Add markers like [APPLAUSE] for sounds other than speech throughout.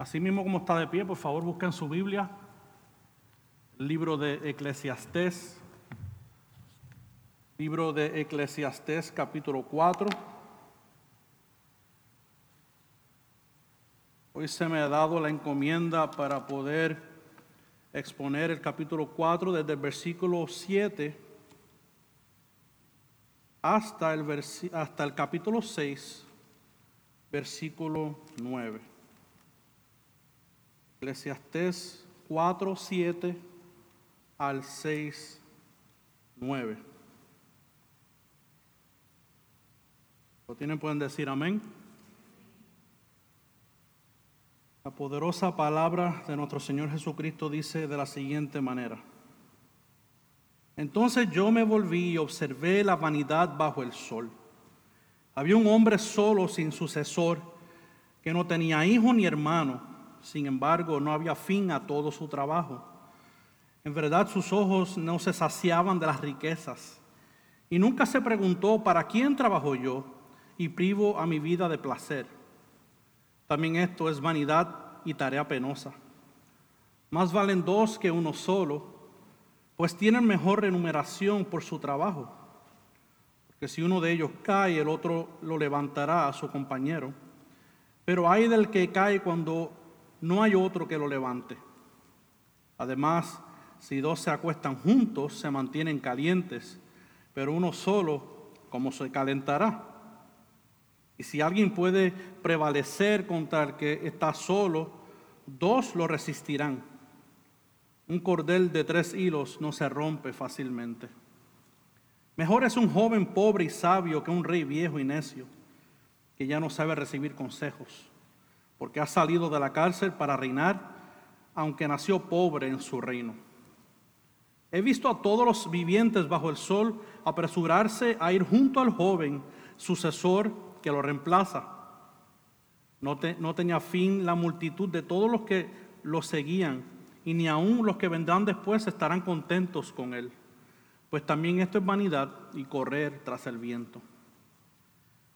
Así mismo como está de pie, por favor busquen su Biblia, el libro de Eclesiastés, libro de Eclesiastés capítulo 4. Hoy se me ha dado la encomienda para poder exponer el capítulo 4 desde el versículo 7 hasta el, hasta el capítulo 6, versículo 9. Eclesiastés 4, 7 al 6, 9. ¿Lo tienen? Pueden decir amén. La poderosa palabra de nuestro Señor Jesucristo dice de la siguiente manera. Entonces yo me volví y observé la vanidad bajo el sol. Había un hombre solo sin sucesor, que no tenía hijo ni hermano sin embargo, no había fin a todo su trabajo. En verdad, sus ojos no se saciaban de las riquezas. Y nunca se preguntó, ¿para quién trabajo yo? Y privo a mi vida de placer. También esto es vanidad y tarea penosa. Más valen dos que uno solo, pues tienen mejor remuneración por su trabajo. Porque si uno de ellos cae, el otro lo levantará a su compañero. Pero hay del que cae cuando no hay otro que lo levante. Además, si dos se acuestan juntos, se mantienen calientes, pero uno solo, ¿cómo se calentará? Y si alguien puede prevalecer contra el que está solo, dos lo resistirán. Un cordel de tres hilos no se rompe fácilmente. Mejor es un joven pobre y sabio que un rey viejo y necio, que ya no sabe recibir consejos porque ha salido de la cárcel para reinar, aunque nació pobre en su reino. He visto a todos los vivientes bajo el sol apresurarse a ir junto al joven sucesor que lo reemplaza. No, no tenía fin la multitud de todos los que lo seguían, y ni aun los que vendrán después estarán contentos con él, pues también esto es vanidad y correr tras el viento.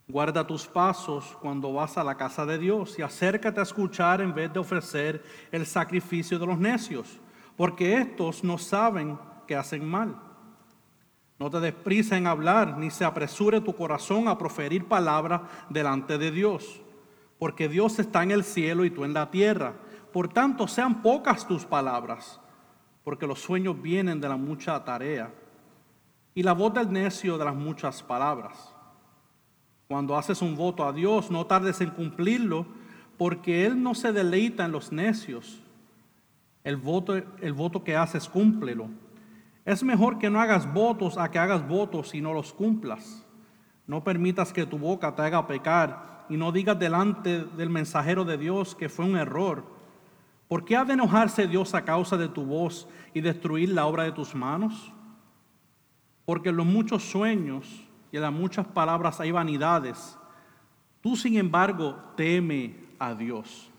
Guarda tus pasos cuando vas a la casa de Dios y acércate a escuchar en vez de ofrecer el sacrificio de los necios, porque estos no saben que hacen mal. No te desprisa en hablar, ni se apresure tu corazón a proferir palabra delante de Dios, porque Dios está en el cielo y tú en la tierra. Por tanto, sean pocas tus palabras, porque los sueños vienen de la mucha tarea y la voz del necio de las muchas palabras. Cuando haces un voto a Dios, no tardes en cumplirlo, porque Él no se deleita en los necios. El voto, el voto que haces, cúmplelo. Es mejor que no hagas votos a que hagas votos y no los cumplas. No permitas que tu boca te haga pecar y no digas delante del mensajero de Dios que fue un error. ¿Por qué ha de enojarse Dios a causa de tu voz y destruir la obra de tus manos? Porque los muchos sueños y las muchas palabras hay vanidades. Tú, sin embargo, teme a Dios.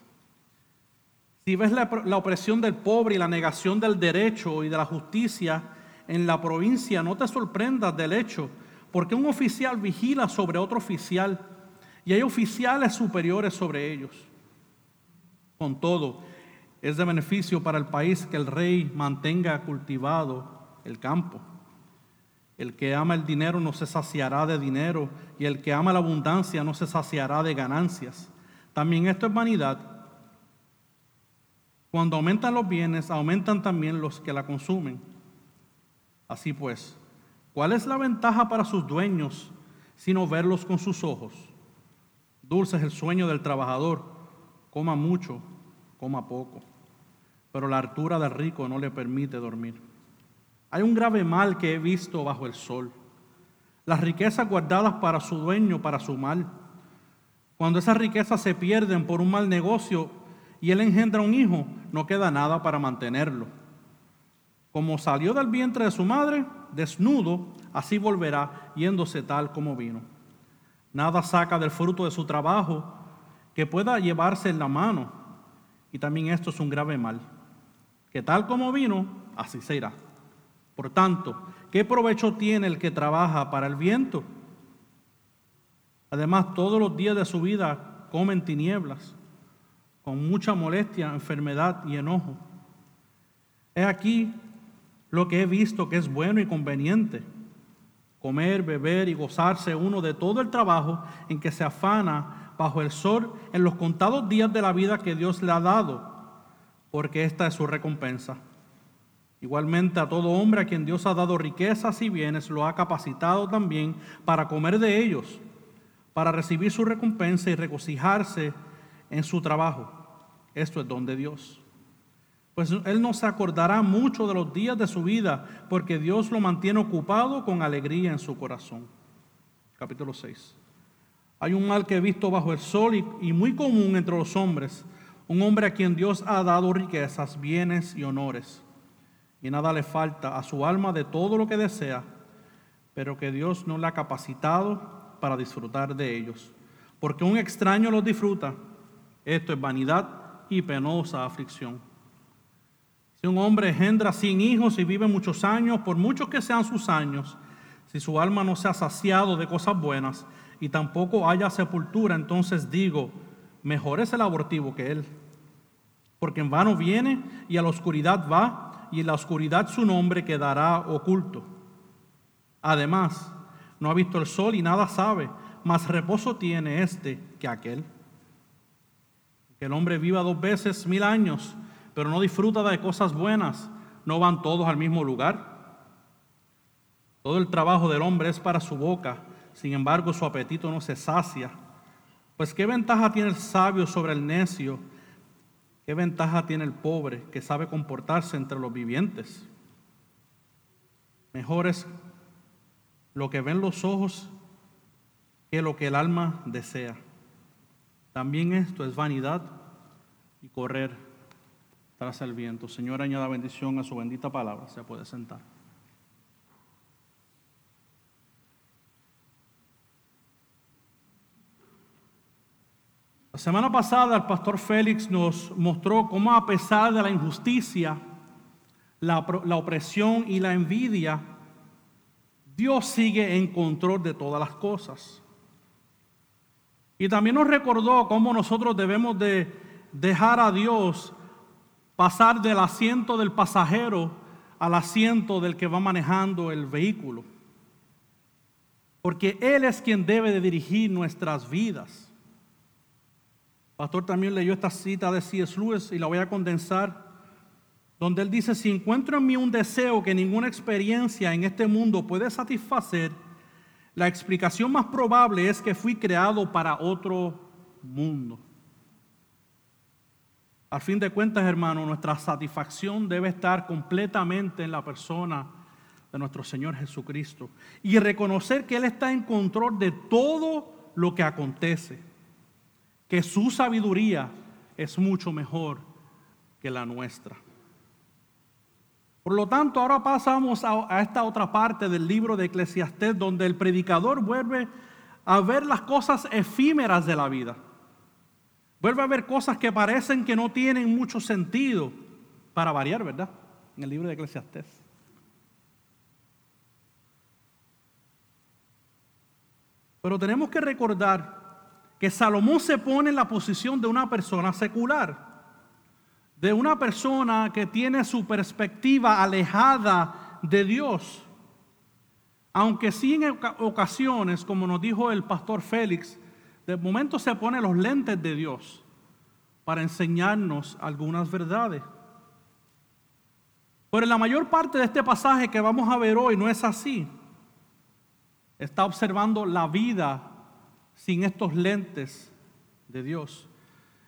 Si ves la, opresión del pobre y la negación del derecho y de la justicia en la provincia, no te sorprendas del hecho, porque un oficial vigila sobre otro oficial y hay oficiales superiores sobre ellos. Con todo, es de beneficio para el país que el rey mantenga cultivado el campo. El que ama el dinero no se saciará de dinero y el que ama la abundancia no se saciará de ganancias. También esto es vanidad. Cuando aumentan los bienes, aumentan también los que la consumen. Así pues, ¿cuál es la ventaja para sus dueños sino verlos con sus ojos? Dulce es el sueño del trabajador, coma mucho, coma poco, pero la hartura del rico no le permite dormir. Hay un grave mal que he visto bajo el sol. Las riquezas guardadas para su dueño, para su mal. Cuando esas riquezas se pierden por un mal negocio y él engendra un hijo, no queda nada para mantenerlo. Como salió del vientre de su madre, desnudo, así volverá, yéndose tal como vino. Nada saca del fruto de su trabajo que pueda llevarse en la mano. Y también esto es un grave mal, que tal como vino, así se irá. Por tanto, ¿qué provecho tiene el que trabaja para el viento? Además, todos los días de su vida comen tinieblas. con mucha molestia, enfermedad y enojo. He aquí lo que he visto que es bueno y conveniente, comer, beber y gozarse uno de todo el trabajo en que se afana bajo el sol en los contados días de la vida que Dios le ha dado, porque esta es su recompensa. Igualmente a todo hombre a quien Dios ha dado riquezas y bienes, lo ha capacitado también para comer de ellos, para recibir su recompensa y regocijarse en su trabajo. Esto es don de Dios. Pues Él no se acordará mucho de los días de su vida, porque Dios lo mantiene ocupado con alegría en su corazón. Capítulo 6. Hay un mal que he visto bajo el sol y, y muy común entre los hombres, un hombre a quien Dios ha dado riquezas, bienes y honores, y nada le falta a su alma de todo lo que desea, pero que Dios no le ha capacitado para disfrutar de ellos, porque un extraño los disfruta. Esto es vanidad y penosa aflicción. Si un hombre engendra cien hijos y vive muchos años, por muchos que sean sus años, si su alma no se ha saciado de cosas buenas y tampoco haya sepultura, entonces digo, mejor es el abortivo que él. Porque en vano viene y a la oscuridad va, y en la oscuridad su nombre quedará oculto. Además, no ha visto el sol y nada sabe, más reposo tiene este que aquel. Que el hombre viva dos veces mil años pero no disfruta de cosas buenas, no van todos al mismo lugar. Todo el trabajo del hombre es para su boca, sin embargo su apetito no se sacia. Pues qué ventaja tiene el sabio sobre el necio, qué ventaja tiene el pobre que sabe comportarse entre los vivientes. Mejor es lo que ven los ojos que lo que el alma desea. También esto es vanidad y correr tras el viento. Señor, añada bendición a su bendita palabra. Se puede sentar. La semana pasada el pastor Félix nos mostró cómo a pesar de la injusticia, la, opresión y la envidia, Dios sigue en control de todas las cosas. Y también nos recordó cómo nosotros debemos de dejar a Dios pasar del asiento del pasajero al asiento del que va manejando el vehículo. Porque Él es quien debe de dirigir nuestras vidas. Pastor también leyó esta cita de C.S. Lewis y la voy a condensar, donde él dice, si encuentro en mí un deseo que ninguna experiencia en este mundo puede satisfacer, la explicación más probable es que fui creado para otro mundo. Al fin de cuentas, hermano, nuestra satisfacción debe estar completamente en la persona de nuestro Señor Jesucristo y reconocer que Él está en control de todo lo que acontece, que su sabiduría es mucho mejor que la nuestra. Por lo tanto, ahora pasamos a, a esta otra parte del libro de Eclesiastés, donde el predicador vuelve a ver las cosas efímeras de la vida. Vuelve a haber cosas que parecen que no tienen mucho sentido, para variar, ¿verdad? En el libro de Eclesiastés. Pero tenemos que recordar que Salomón se pone en la posición de una persona secular, de una persona que tiene su perspectiva alejada de Dios. Aunque sí en ocasiones, como nos dijo el pastor Félix, de momento se pone los lentes de Dios para enseñarnos algunas verdades. Pero la mayor parte de este pasaje que vamos a ver hoy no es así. Está observando la vida sin estos lentes de Dios.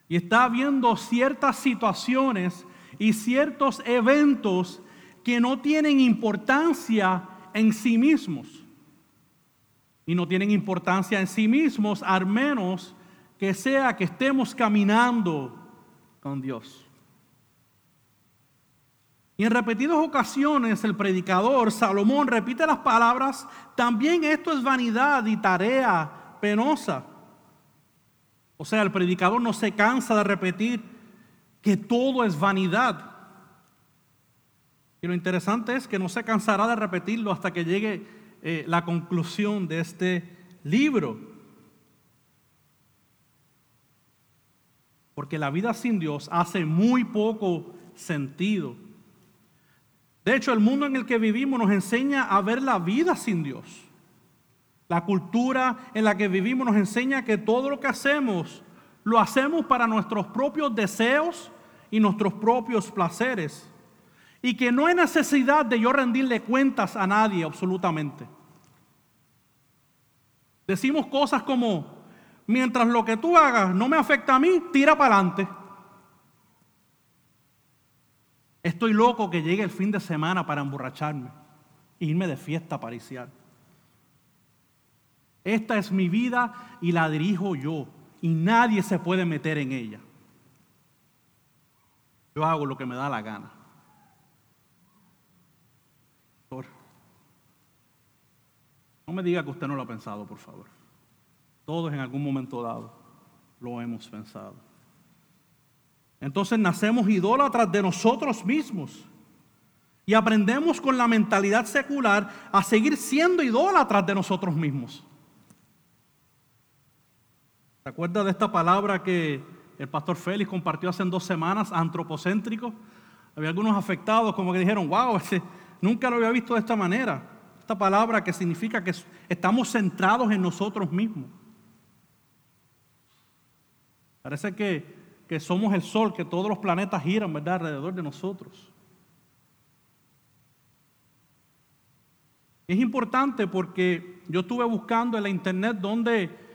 Y está viendo ciertas situaciones y ciertos eventos que no tienen importancia en sí mismos y no tienen importancia en sí mismos, al menos que sea que estemos caminando con Dios. Y en repetidas ocasiones el predicador Salomón repite las palabras, también esto es vanidad y tarea penosa. O sea, el predicador no se cansa de repetir que todo es vanidad. Y lo interesante es que no se cansará de repetirlo hasta que llegue eh, la conclusión de este libro. porque la vida sin Dios hace muy poco sentido. De hecho, el mundo en el que vivimos nos enseña a ver la vida sin Dios. La cultura en la que vivimos nos enseña que todo lo que hacemos lo hacemos para nuestros propios deseos y nuestros propios placeres. Y que no hay necesidad de yo rendirle cuentas a nadie absolutamente. Decimos cosas como, mientras lo que tú hagas no me afecta a mí, tira para adelante. Estoy loco que llegue el fin de semana para emborracharme e irme de fiesta pariciar. Esta es mi vida y la dirijo yo y nadie se puede meter en ella. Yo hago lo que me da la gana. No me diga que usted no lo ha pensado, por favor. Todos en algún momento dado lo hemos pensado. Entonces nacemos idólatras de nosotros mismos y aprendemos con la mentalidad secular a seguir siendo idólatras de nosotros mismos. ¿Se acuerda de esta palabra que el pastor Félix compartió hace dos semanas, antropocéntrico? Había algunos afectados como que dijeron, wow, [LAUGHS] nunca lo había visto de esta manera. Esta palabra que significa que estamos centrados en nosotros mismos. Parece que, que somos el sol, que todos los planetas giran, ¿verdad?, alrededor de nosotros. Es importante porque yo estuve buscando en la internet donde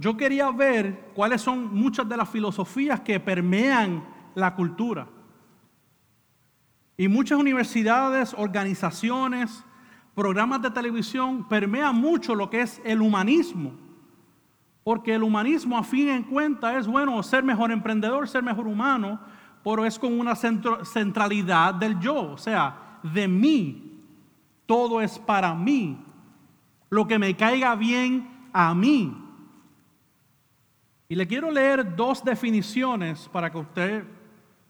yo, quería ver cuáles son muchas de las filosofías que permean la cultura. Y muchas universidades, organizaciones, programas de televisión permean mucho lo que es el humanismo. Porque el humanismo a fin en cuenta es, bueno, ser mejor emprendedor, ser mejor humano, pero es con una centralidad del yo, o sea, de mí. Todo es para mí. Lo que me caiga bien a mí. Y le quiero leer dos definiciones para que usted,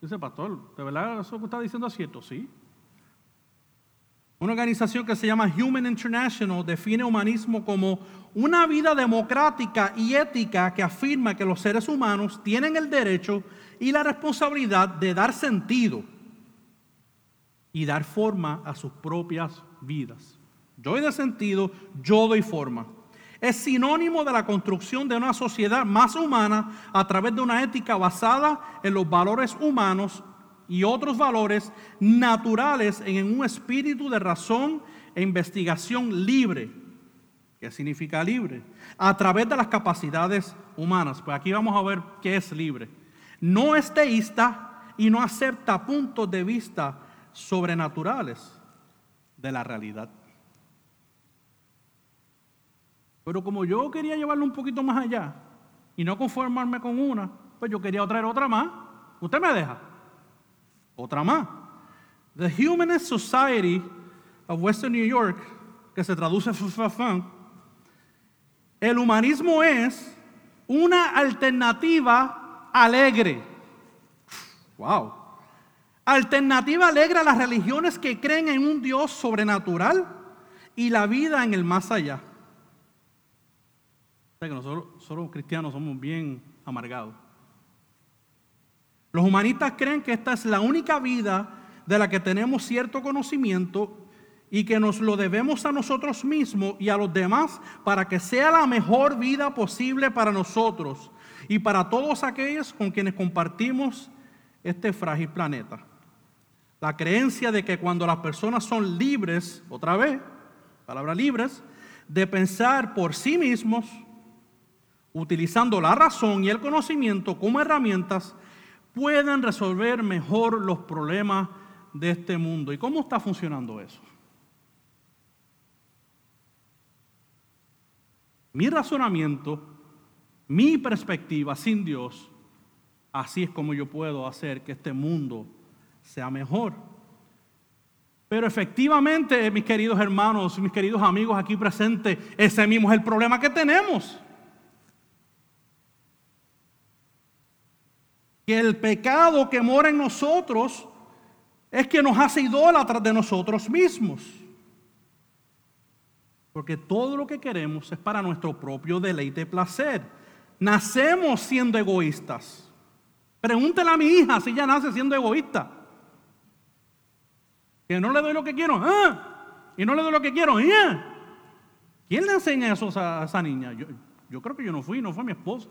dice pastor, ¿de verdad eso que está diciendo es cierto? Sí. Una organización que se llama Human International define humanismo como una vida democrática y ética que afirma que los seres humanos tienen el derecho y la responsabilidad de dar sentido y dar forma a sus propias vidas. Yo doy de sentido, yo doy forma es sinónimo de la construcción de una sociedad más humana a través de una ética basada en los valores humanos y otros valores naturales en un espíritu de razón e investigación libre. ¿Qué significa libre? A través de las capacidades humanas. Pues aquí vamos a ver qué es libre. No es teísta y no acepta puntos de vista sobrenaturales de la realidad. Pero como yo quería llevarlo un poquito más allá y no conformarme con una, pues yo quería traer otra más. ¿Usted me deja? Otra más. The Humanist Society of Western New York, que se traduce FFFan, el humanismo es una alternativa alegre. Wow. Alternativa alegre a las religiones que creen en un Dios sobrenatural y la vida en el más allá que nosotros, los cristianos somos bien amargados. Los humanistas creen que esta es la única vida de la que tenemos cierto conocimiento y que nos lo debemos a nosotros mismos y a los demás para que sea la mejor vida posible para nosotros y para todos aquellos con quienes compartimos este frágil planeta. La creencia de que cuando las personas son libres, otra vez, palabra libres, de pensar por sí mismos, utilizando la razón y el conocimiento como herramientas, pueden resolver mejor los problemas de este mundo. ¿Y cómo está funcionando eso? Mi razonamiento, mi perspectiva sin Dios, así es como yo puedo hacer que este mundo sea mejor. Pero efectivamente, mis queridos hermanos, mis queridos amigos aquí presentes, ese mismo es el problema que tenemos. Que el pecado que mora en nosotros es que nos hace idólatras de nosotros mismos. Porque todo lo que queremos es para nuestro propio deleite y placer. Nacemos siendo egoístas. Pregúntele a mi hija si ella nace siendo egoísta. Que no le doy lo que quiero. ¿ah? Y no le doy lo que quiero. ¿eh? ¿Quién le enseña eso a esa niña? Yo, yo creo que yo no fui, no fue mi esposa.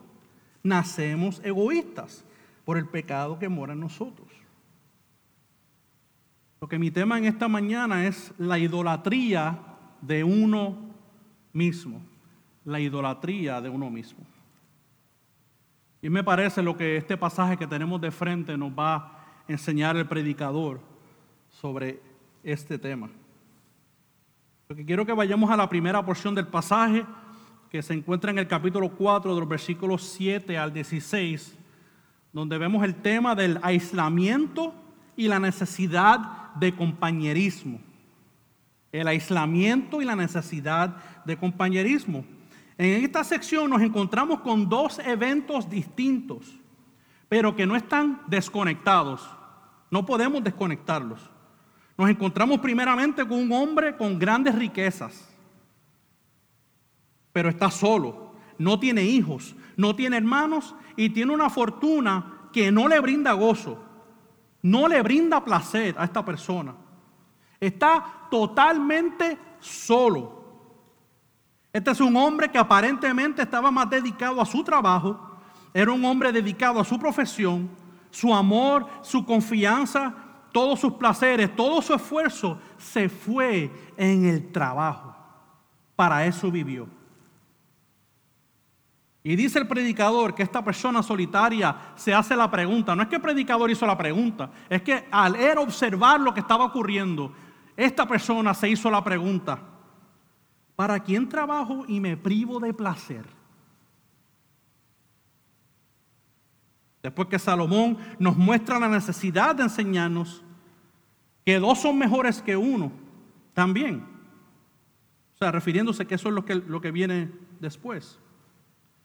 Nacemos egoístas por el pecado que mora en nosotros. Lo que mi tema en esta mañana es la idolatría de uno mismo. La idolatría de uno mismo. Y me parece lo que este pasaje que tenemos de frente nos va a enseñar el predicador sobre este tema. Porque quiero que vayamos a la primera porción del pasaje que se encuentra en el capítulo 4 de los versículos 7 al 16, donde vemos el tema del aislamiento y la necesidad de compañerismo. El aislamiento y la necesidad de compañerismo. En esta sección nos encontramos con dos eventos distintos, pero que no están desconectados. No podemos desconectarlos. Nos encontramos primeramente con un hombre con grandes riquezas, pero está solo, no tiene hijos, no tiene hermanos y tiene una fortuna que no le brinda gozo, no le brinda placer a esta persona. Está totalmente solo. Este es un hombre que aparentemente estaba más dedicado a su trabajo, era un hombre dedicado a su profesión, su amor, su confianza, todos sus placeres, todo su esfuerzo se fue en el trabajo. Para eso vivió. Y dice el predicador que esta persona solitaria se hace la pregunta. No es que el predicador hizo la pregunta, es que al él observar lo que estaba ocurriendo, esta persona se hizo la pregunta, ¿Para quién trabajo y me privo de placer? Después que Salomón nos muestra la necesidad de enseñarnos que dos son mejores que uno, también. O sea, refiriéndose que eso es lo que, lo que viene después.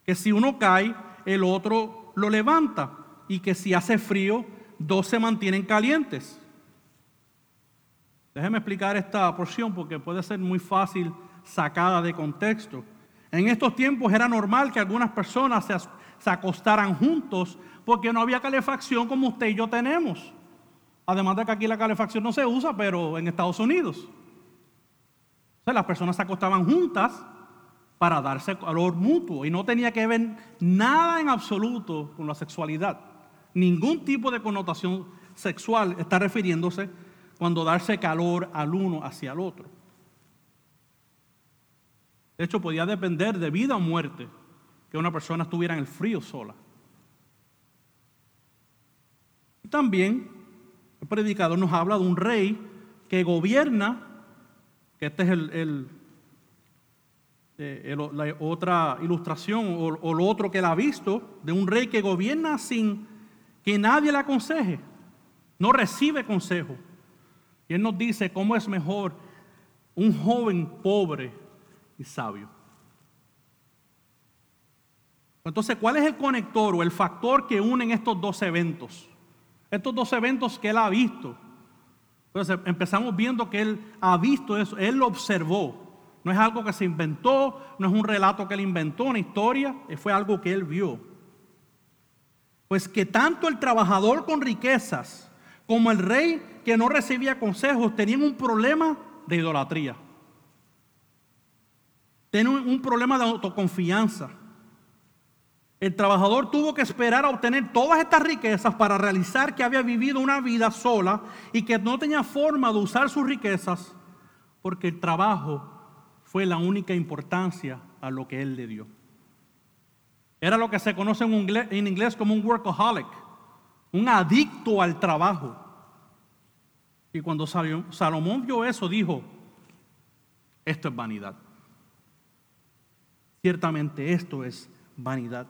Que si uno cae, el otro lo levanta. Y que si hace frío, dos se mantienen calientes. Déjeme explicar esta porción porque puede ser muy fácil sacada de contexto. En estos tiempos era normal que algunas personas se, acostaran juntos porque no había calefacción como usted y yo tenemos. Además de que aquí la calefacción no se usa, pero en Estados Unidos. las personas se acostaban juntas para darse calor mutuo y no tenía que ver nada en absoluto con la sexualidad. Ningún tipo de connotación sexual está refiriéndose cuando darse calor al uno hacia el otro. De hecho, podía depender de vida o muerte que una persona estuviera en el frío sola. Y también el predicador nos habla de un rey que gobierna, que esta es el, eh, la otra ilustración o, lo otro que él ha visto, de un rey que gobierna sin que nadie le aconseje, no recibe consejo. Y él nos dice cómo es mejor un joven pobre y sabio. Entonces, ¿cuál es el conector o el factor que unen estos dos eventos? Estos dos eventos que él ha visto. Entonces, empezamos viendo que él ha visto eso, él lo observó. No es algo que se inventó, no es un relato que él inventó, una historia, fue algo que él vio. Pues que tanto el trabajador con riquezas como el rey que no recibía consejos tenían un problema de idolatría. Tiene un problema de autoconfianza. El trabajador tuvo que esperar a obtener todas estas riquezas para realizar que había vivido una vida sola y que no tenía forma de usar sus riquezas porque el trabajo fue la única importancia a lo que él le dio. Era lo que se conoce en inglés, en inglés como un workaholic, un adicto al trabajo. Y cuando Salomón vio eso, dijo, esto es vanidad. Ciertamente esto es vanidad.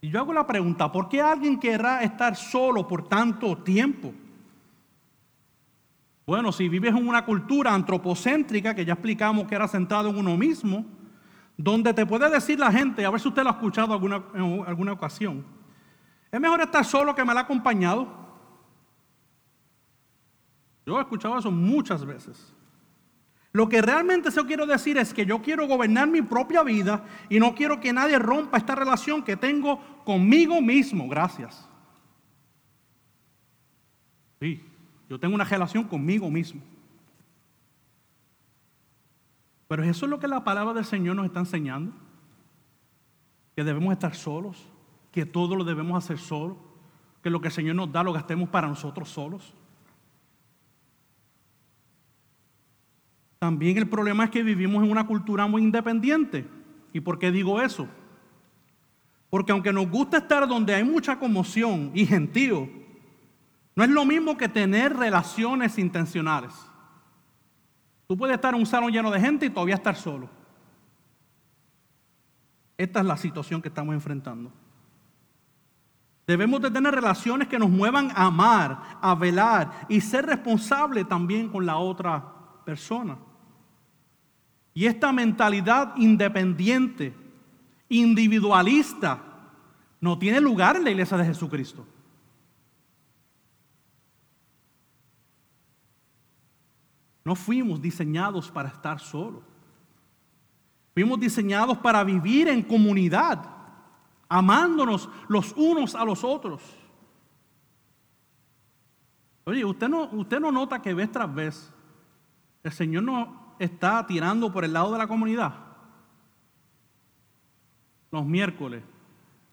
Y yo hago la pregunta, ¿por qué alguien querrá estar solo por tanto tiempo? Bueno, si vives en una cultura antropocéntrica, que ya explicamos que era centrado en uno mismo, donde te puede decir la gente, a ver si usted lo ha escuchado alguna, en alguna ocasión, es mejor estar solo que mal acompañado. Yo he escuchado eso muchas veces. Lo que realmente se quiero decir es que yo quiero gobernar mi propia vida y no quiero que nadie rompa esta relación que tengo conmigo mismo. Gracias. Sí, yo tengo una relación conmigo mismo. Pero eso es lo que la palabra del Señor nos está enseñando. Que debemos estar solos, que todo lo debemos hacer solos, que lo que el Señor nos da lo gastemos para nosotros solos. También el problema es que vivimos en una cultura muy independiente. ¿Y por qué digo eso? Porque aunque nos gusta estar donde hay mucha conmoción y gentío, no es lo mismo que tener relaciones intencionales. Tú puedes estar en un salón lleno de gente y todavía estar solo. Esta es la situación que estamos enfrentando. Debemos de tener relaciones que nos muevan a amar, a velar y ser responsable también con la otra persona. Y esta mentalidad independiente, individualista, no tiene lugar en la iglesia de Jesucristo. No fuimos diseñados para estar solos. Fuimos diseñados para vivir en comunidad, amándonos los unos a los otros. Oye, usted no, usted no nota que vez tras vez el Señor no está tirando por el lado de la comunidad. Los miércoles.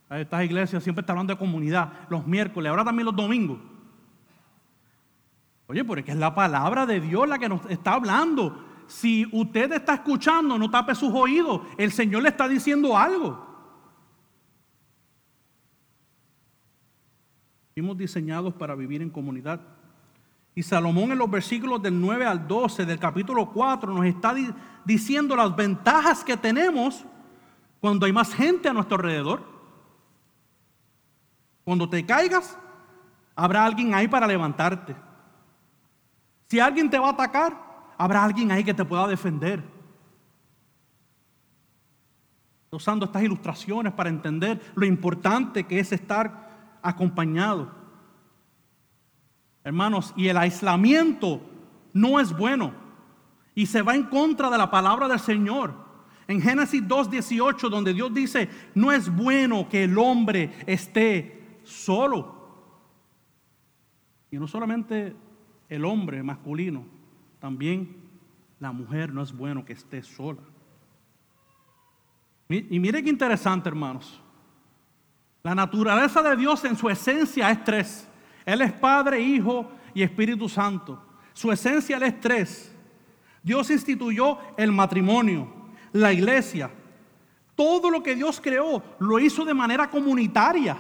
Estas iglesias siempre están hablando de comunidad. Los miércoles, ahora también los domingos. Oye, porque es la palabra de Dios la que nos está hablando. Si usted está escuchando, no tape sus oídos. El Señor le está diciendo algo. Fuimos diseñados para vivir en comunidad. Y Salomón en los versículos del 9 al 12 del capítulo 4 nos está diciendo las ventajas que tenemos cuando hay más gente a nuestro alrededor. Cuando te caigas, habrá alguien ahí para levantarte. Si alguien te va a atacar, habrá alguien ahí que te pueda defender. Usando estas ilustraciones para entender lo importante que es estar acompañado. Hermanos, y el aislamiento no es bueno y se va en contra de la palabra del Señor. En Génesis 2.18, donde Dios dice, no es bueno que el hombre esté solo. Y no solamente el hombre masculino, también la mujer no es bueno que esté sola. Y mire qué interesante, hermanos. La naturaleza de Dios en su esencia es tres. Él es Padre, Hijo y Espíritu Santo. Su esencia es tres. Dios instituyó el matrimonio, la iglesia. Todo lo que Dios creó lo hizo de manera comunitaria.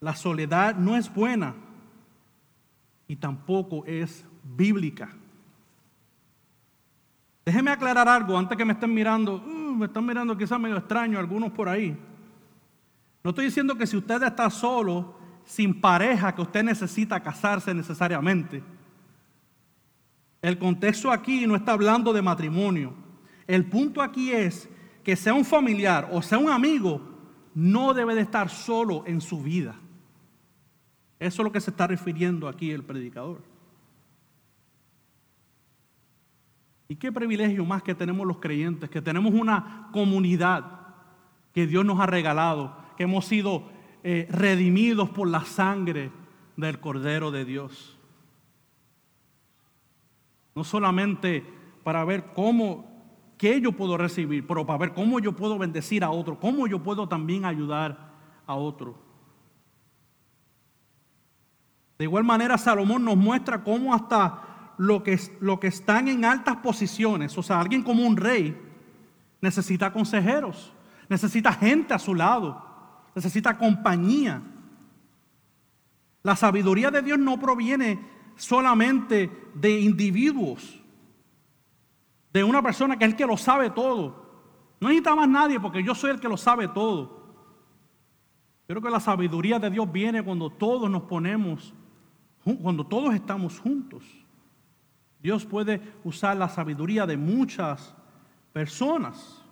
La soledad no es buena y tampoco es bíblica. Déjeme aclarar algo antes que me estén mirando. Uh, me están mirando quizás medio extraño algunos por ahí. No estoy diciendo que si usted está solo, sin pareja, que usted necesita casarse necesariamente. El contexto aquí no está hablando de matrimonio. El punto aquí es que sea un familiar o sea un amigo, no debe de estar solo en su vida. Eso es lo que se está refiriendo aquí el predicador. Y qué privilegio más que tenemos los creyentes, que tenemos una comunidad que Dios nos ha regalado, que hemos sido eh, redimidos por la sangre del Cordero de Dios. No solamente para ver cómo, yo puedo recibir, pero para ver cómo yo puedo bendecir a otro, cómo yo puedo también ayudar a otro. De igual manera, Salomón nos muestra cómo hasta lo que, lo que están en altas posiciones, o sea, alguien como un rey, necesita consejeros, necesita gente a su lado, necesita compañía. La sabiduría de Dios no proviene solamente de individuos, de una persona que es el que lo sabe todo. No necesita más nadie porque yo soy el que lo sabe todo. Creo que la sabiduría de Dios viene cuando todos nos ponemos cuando todos estamos juntos, Dios puede usar la sabiduría de muchas personas.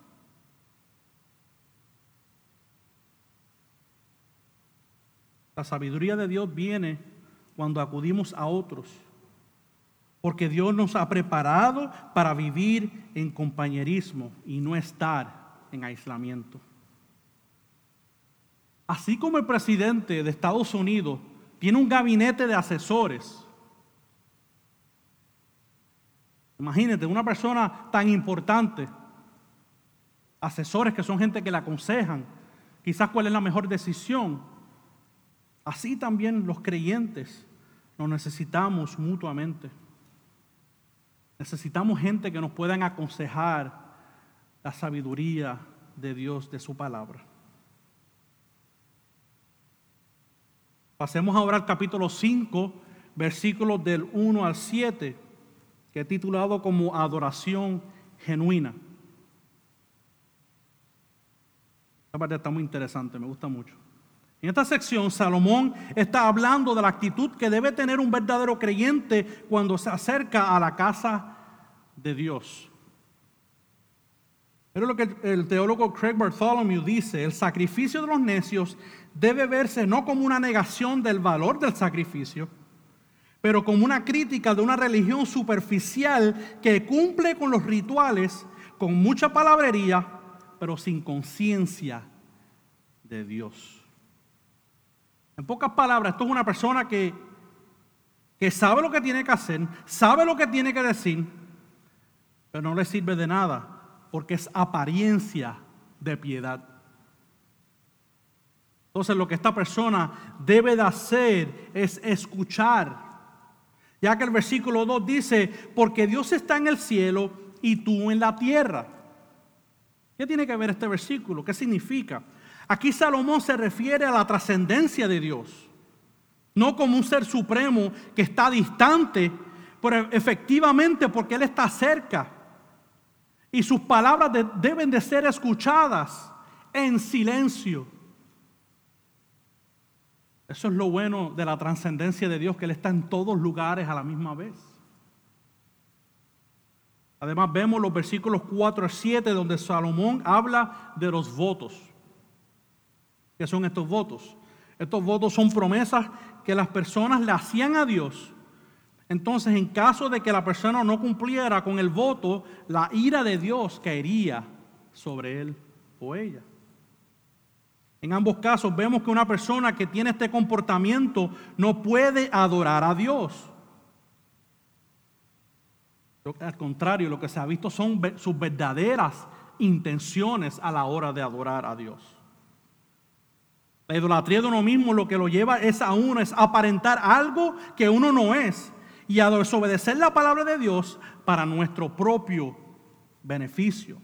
La sabiduría de Dios viene cuando acudimos a otros, porque Dios nos ha preparado para vivir en compañerismo y no estar en aislamiento. Así como el presidente de Estados Unidos tiene un gabinete de asesores, imagínate, una persona tan importante, asesores que son gente que le aconsejan, quizás cuál es la mejor decisión. Así también los creyentes nos necesitamos mutuamente. Necesitamos gente que nos puedan aconsejar la sabiduría de Dios, de su palabra. Pasemos ahora al capítulo 5, versículos del 1 al 7, que he titulado como Adoración Genuina. Esta parte está muy interesante, me gusta mucho. En esta sección, Salomón está hablando de la actitud que debe tener un verdadero creyente cuando se acerca a la casa de Dios. Pero lo que el teólogo Craig Bartholomew dice, el sacrificio de los necios debe verse no como una negación del valor del sacrificio, pero como una crítica de una religión superficial que cumple con los rituales, con mucha palabrería, pero sin conciencia de Dios. En pocas palabras, esto es una persona que, que sabe lo que tiene que hacer, sabe lo que tiene que decir, pero no le sirve de nada porque es apariencia de piedad. Entonces lo que esta persona debe de hacer es escuchar. Ya que el versículo 2 dice, porque Dios está en el cielo y tú en la tierra. ¿Qué tiene que ver este versículo? ¿Qué significa? Aquí Salomón se refiere a la trascendencia de Dios, no como un ser supremo que está distante, pero efectivamente porque Él está cerca. Y sus palabras deben de ser escuchadas en silencio. Eso es lo bueno de la trascendencia de Dios, que Él está en todos lugares a la misma vez. Además vemos los versículos 4 a 7 donde Salomón habla de los votos. ¿Qué son estos votos? Estos votos son promesas que las personas le hacían a Dios. Entonces, en caso de que la persona no cumpliera con el voto, la ira de Dios caería sobre él o ella. En ambos casos vemos que una persona que tiene este comportamiento no puede adorar a Dios. Al contrario, lo que se ha visto son sus verdaderas intenciones a la hora de adorar a Dios. La idolatría de uno mismo lo que lo lleva es a uno, es aparentar algo que uno no es y a desobedecer la palabra de Dios para nuestro propio beneficio.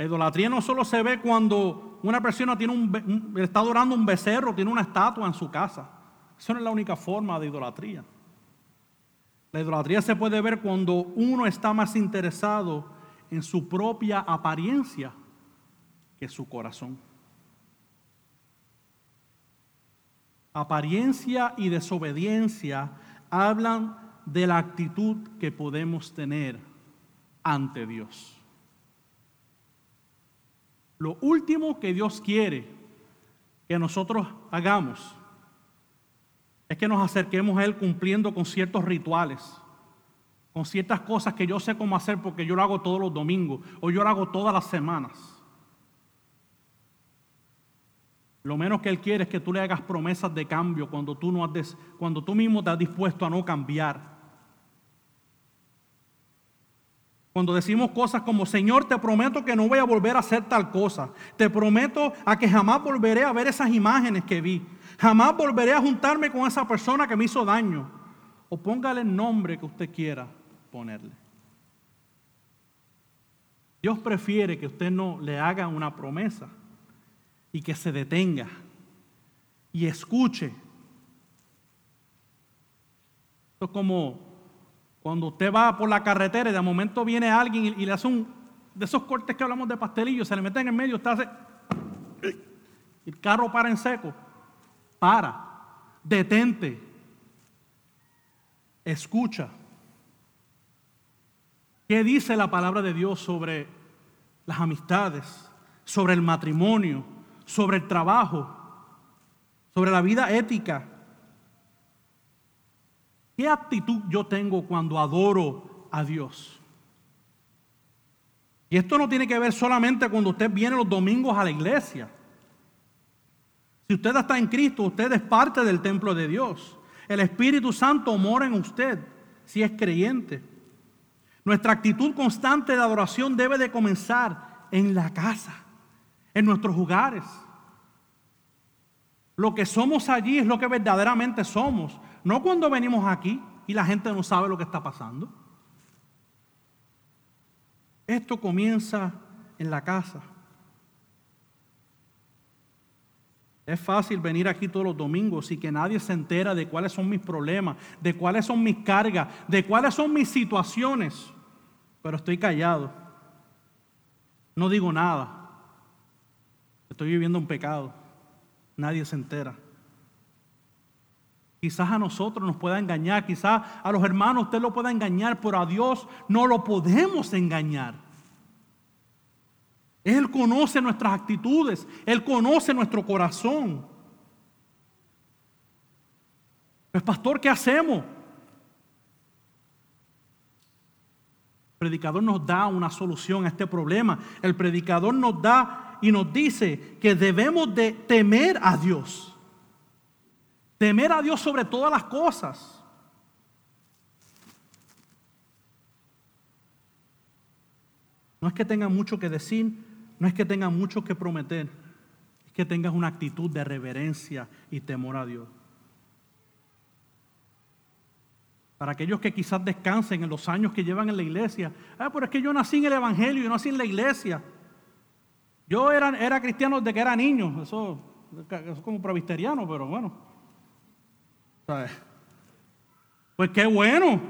La idolatría no solo se ve cuando una persona tiene un, está adorando un becerro, tiene una estatua en su casa. Eso no es la única forma de idolatría. La idolatría se puede ver cuando uno está más interesado en su propia apariencia que su corazón. Apariencia y desobediencia hablan de la actitud que podemos tener ante Dios. Lo último que Dios quiere que nosotros hagamos es que nos acerquemos a Él cumpliendo con ciertos rituales, con ciertas cosas que yo sé cómo hacer porque yo lo hago todos los domingos o yo lo hago todas las semanas. Lo menos que Él quiere es que tú le hagas promesas de cambio cuando tú, no has cuando tú mismo estás dispuesto a no cambiar. Cuando decimos cosas como, Señor, te prometo que no voy a volver a hacer tal cosa. Te prometo a que jamás volveré a ver esas imágenes que vi. Jamás volveré a juntarme con esa persona que me hizo daño. O póngale el nombre que usted quiera ponerle. Dios prefiere que usted no le haga una promesa y que se detenga y escuche. Esto es como cuando usted va por la carretera y de momento viene alguien y, le hace un de esos cortes que hablamos de pastelillo, se le mete en el medio, está hace, el carro para en seco para, detente, escucha. ¿Qué dice la palabra de Dios sobre las amistades, sobre el matrimonio, sobre el trabajo, sobre la vida ética, ¿Qué actitud yo tengo cuando adoro a Dios? Y esto no tiene que ver solamente cuando usted viene los domingos a la iglesia. Si usted está en Cristo, usted es parte del templo de Dios. El Espíritu Santo mora en usted si es creyente. Nuestra actitud constante de adoración debe de comenzar en la casa, en nuestros hogares. Lo que somos allí es lo que verdaderamente somos, no cuando venimos aquí y la gente no sabe lo que está pasando. Esto comienza en la casa. Es fácil venir aquí todos los domingos y que nadie se entera de cuáles son mis problemas, de cuáles son mis cargas, de cuáles son mis situaciones. Pero estoy callado. No digo nada. Estoy viviendo un pecado. Nadie se entera. Quizás a nosotros nos pueda engañar, quizás a los hermanos usted lo pueda engañar, pero a Dios no lo podemos engañar. Él conoce nuestras actitudes, Él conoce nuestro corazón. Pues pastor, ¿qué hacemos? El predicador nos da una solución a este problema. El predicador nos da y nos dice que debemos de temer a Dios. Temer a Dios sobre todas las cosas. No es que tengas mucho que decir, no es que tengas mucho que prometer, es que tengas una actitud de reverencia y temor a Dios. Para aquellos que quizás descansen en los años que llevan en la iglesia, ah, pero es que yo nací en el Evangelio, yo nací en la iglesia. Yo era, era cristiano desde que era niño, eso, eso es como provisteriano, pero bueno. Pues qué bueno.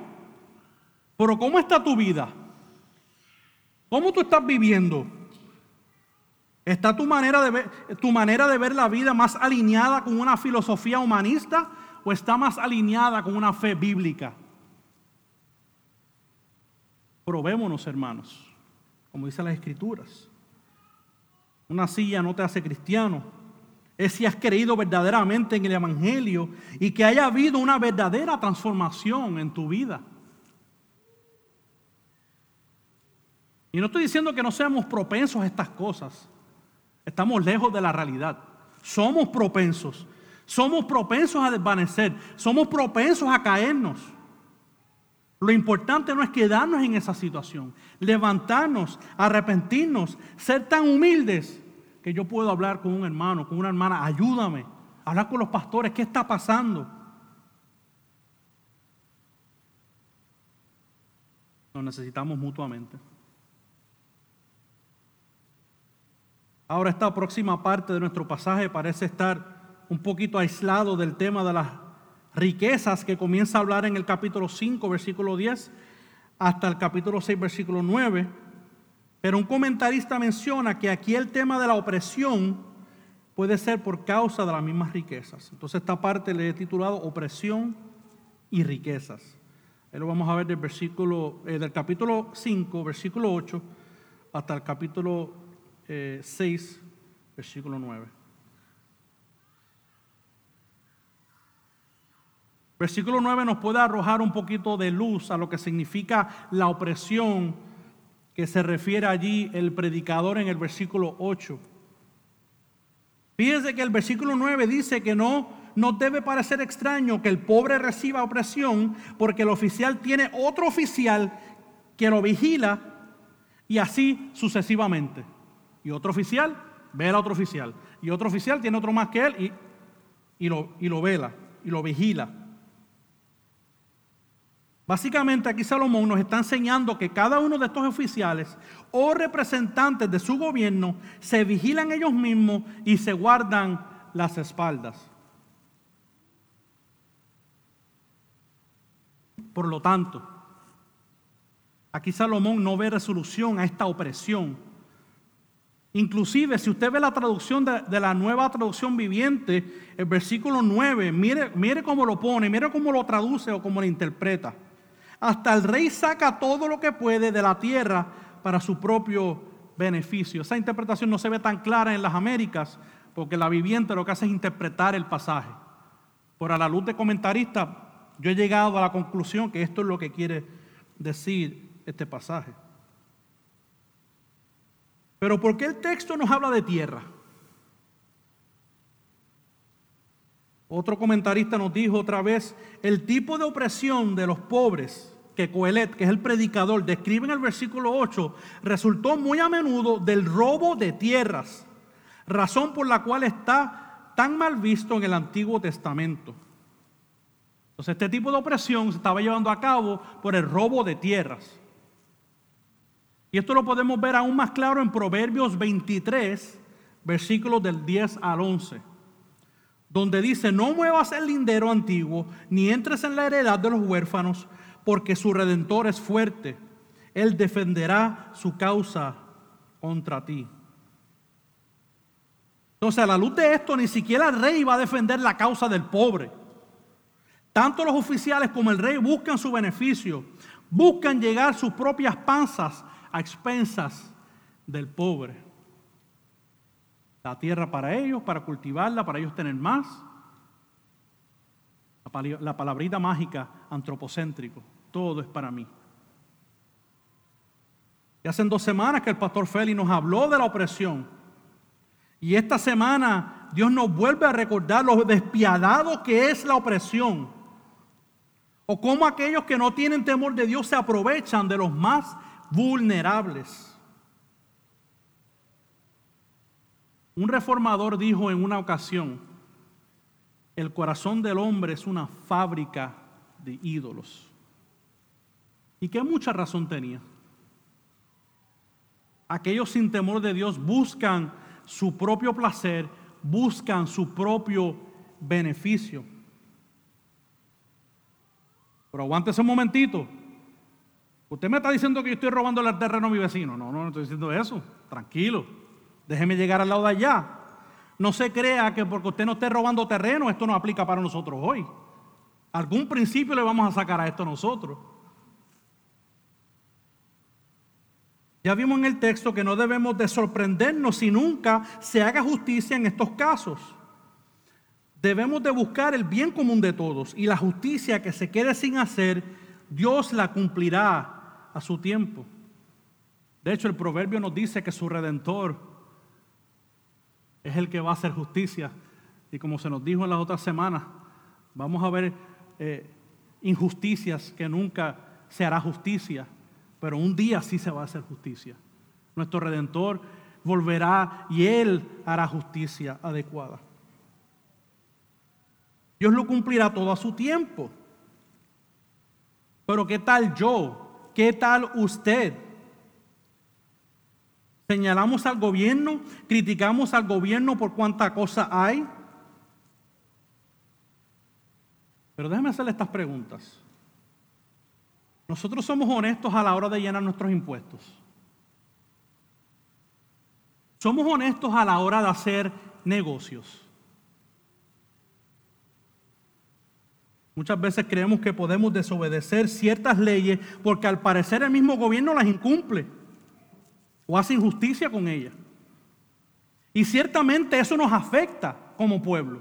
Pero ¿cómo está tu vida? ¿Cómo tú estás viviendo? ¿Está tu manera, de ver, tu manera de ver la vida más alineada con una filosofía humanista o está más alineada con una fe bíblica? Probémonos, hermanos, como dicen las escrituras. Una silla no te hace cristiano, es si has creído verdaderamente en el Evangelio y que haya habido una verdadera transformación en tu vida. Y no estoy diciendo que no seamos propensos a estas cosas. Estamos lejos de la realidad. Somos propensos. Somos propensos a desvanecer. Somos propensos a caernos. Lo importante no es quedarnos en esa situación. Levantarnos, arrepentirnos, ser tan humildes que yo puedo hablar con un hermano, con una hermana, ayúdame, hablar con los pastores, ¿qué está pasando? Nos necesitamos mutuamente. Ahora esta próxima parte de nuestro pasaje parece estar un poquito aislado del tema de las riquezas que comienza a hablar en el capítulo 5, versículo 10, hasta el capítulo 6, versículo 9 pero un comentarista menciona que aquí el tema de la opresión puede ser por causa de las mismas riquezas. Entonces esta parte le he titulado opresión y riquezas. Ahí lo vamos a ver del versículo, eh, del capítulo 5, versículo 8, hasta el capítulo 6, eh, versículo 9. Versículo 9 nos puede arrojar un poquito de luz a lo que significa la opresión que se refiere allí el predicador en el versículo 8. Fíjense que el versículo 9 dice que no, no debe parecer extraño que el pobre reciba opresión porque el oficial tiene otro oficial que lo vigila y así sucesivamente. Y otro oficial ve al otro oficial. Y otro oficial tiene otro más que él y, y, lo, y lo vela y lo vigila. Básicamente aquí Salomón nos está enseñando que cada uno de estos oficiales o representantes de su gobierno se vigilan ellos mismos y se guardan las espaldas. Por lo tanto, aquí Salomón no ve resolución a esta opresión. Inclusive, si usted ve la traducción de, la nueva traducción viviente, el versículo 9, mire, mire cómo lo pone, mire cómo lo traduce o cómo lo interpreta. Hasta el rey saca todo lo que puede de la tierra para su propio beneficio. Esa interpretación no se ve tan clara en las Américas, porque la viviente lo que hace es interpretar el pasaje. Por a la luz de comentarista Yo he llegado a la conclusión que esto es lo que quiere decir este pasaje. Pero ¿por qué el texto nos habla de tierra? Otro comentarista nos dijo otra vez, el tipo de opresión de los pobres que Coelet, que es el predicador, describe en el versículo 8, resultó muy a menudo del robo de tierras, razón por la cual está tan mal visto en el Antiguo Testamento. Entonces este tipo de opresión se estaba llevando a cabo por el robo de tierras. Y esto lo podemos ver aún más claro en Proverbios 23, versículos del 10 al 11 donde dice, no muevas el lindero antiguo, ni entres en la heredad de los huérfanos, porque su redentor es fuerte. Él defenderá su causa contra ti. Entonces, a la luz de esto, ni siquiera el rey va a defender la causa del pobre. Tanto los oficiales como el rey buscan su beneficio, buscan llegar sus propias panzas a expensas del pobre la tierra para ellos, para cultivarla, para ellos tener más. La palabrita mágica, antropocéntrico, todo es para mí. Y hace dos semanas que el pastor Félix nos habló de la opresión. Y esta semana Dios nos vuelve a recordar lo despiadado que es la opresión. O cómo aquellos que no tienen temor de Dios se aprovechan de los más vulnerables. Un reformador dijo en una ocasión, el corazón del hombre es una fábrica de ídolos. Y que mucha razón tenía. Aquellos sin temor de Dios buscan su propio placer, buscan su propio beneficio. Pero aguántese un momentito. Usted me está diciendo que yo estoy robando el terreno a mi vecino. No, no, no estoy diciendo eso. Tranquilo. Déjeme llegar al lado de allá. No se crea que porque usted no esté robando terreno, esto no aplica para nosotros hoy. Algún principio le vamos a sacar a esto nosotros. Ya vimos en el texto que no debemos de sorprendernos si nunca se haga justicia en estos casos. Debemos de buscar el bien común de todos y la justicia que se quede sin hacer, Dios la cumplirá a su tiempo. De hecho, el proverbio nos dice que su redentor es el que va a hacer justicia. Y como se nos dijo en las otras semanas, vamos a ver eh, injusticias que nunca se hará justicia, pero un día sí se va a hacer justicia. Nuestro redentor volverá y él hará justicia adecuada. Dios lo cumplirá todo a su tiempo. Pero ¿qué tal yo? ¿Qué tal usted? Señalamos al gobierno, criticamos al gobierno por cuánta cosa hay. Pero déjeme hacerle estas preguntas. Nosotros somos honestos a la hora de llenar nuestros impuestos. Somos honestos a la hora de hacer negocios. Muchas veces creemos que podemos desobedecer ciertas leyes porque al parecer el mismo gobierno las incumple o hace injusticia con ella. Y ciertamente eso nos afecta como pueblo.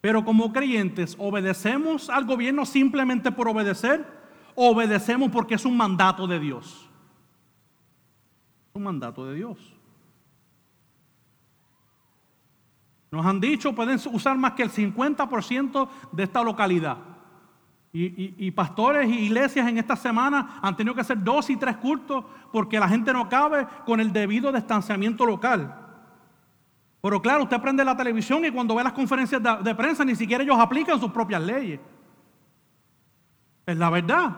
Pero como creyentes, ¿obedecemos al gobierno simplemente por obedecer? ¿O obedecemos porque es un mandato de Dios? Un mandato de Dios. Nos han dicho, pueden usar más que el 50% de esta localidad. Y, pastores y iglesias en esta semana han tenido que hacer dos y tres cultos porque la gente no cabe con el debido distanciamiento local. Pero claro, usted prende la televisión y cuando ve las conferencias de, de prensa ni siquiera ellos aplican sus propias leyes. Es la verdad.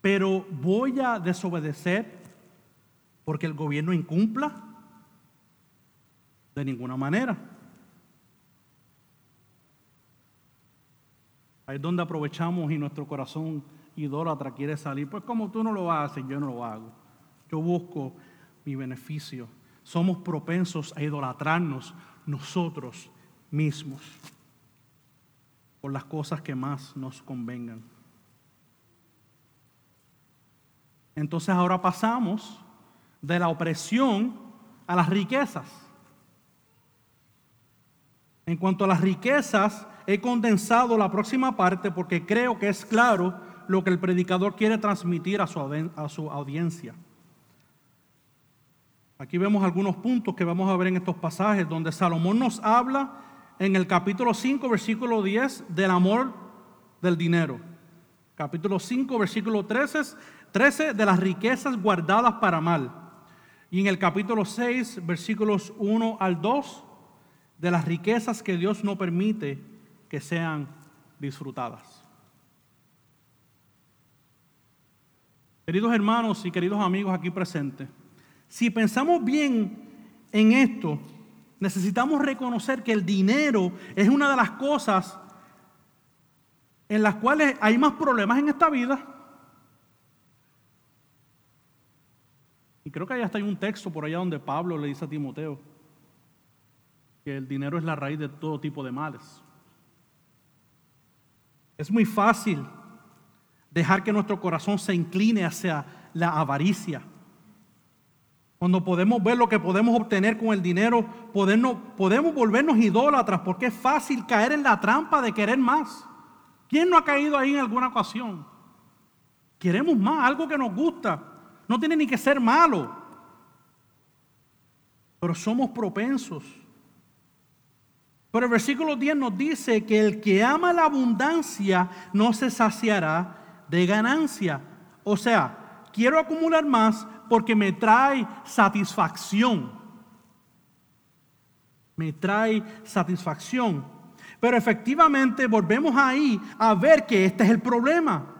Pero voy a desobedecer porque el gobierno incumpla. De ninguna manera. Ahí es donde aprovechamos y nuestro corazón idólatra quiere salir. Pues como tú no lo haces, yo no lo hago. Yo busco mi beneficio. Somos propensos a idolatrarnos nosotros mismos por las cosas que más nos convengan. Entonces ahora pasamos de la opresión a las riquezas. En cuanto a las riquezas, he condensado la próxima parte porque creo que es claro lo que el predicador quiere transmitir a su, a su audiencia. Aquí vemos algunos puntos que vamos a ver en estos pasajes donde Salomón nos habla en el capítulo 5, versículo 10 del amor del dinero. Capítulo 5, versículo 13, 13 de las riquezas guardadas para mal. Y en el capítulo 6, versículos 1 al 2, de las riquezas que Dios no permite que sean disfrutadas. Queridos hermanos y queridos amigos aquí presentes, si pensamos bien en esto, necesitamos reconocer que el dinero es una de las cosas en las cuales hay más problemas en esta vida. Y creo que allá está un texto por allá donde Pablo le dice a Timoteo que el dinero es la raíz de todo tipo de males. Es muy fácil dejar que nuestro corazón se incline hacia la avaricia. Cuando podemos ver lo que podemos obtener con el dinero, podemos, volvernos idólatras porque es fácil caer en la trampa de querer más. ¿Quién no ha caído ahí en alguna ocasión? Queremos más, algo que nos gusta. No tiene ni que ser malo. Pero somos propensos. Pero el versículo 10 nos dice que el que ama la abundancia no se saciará de ganancia. O sea, quiero acumular más porque me trae satisfacción. Me trae satisfacción. Pero efectivamente volvemos ahí a ver que este es el problema.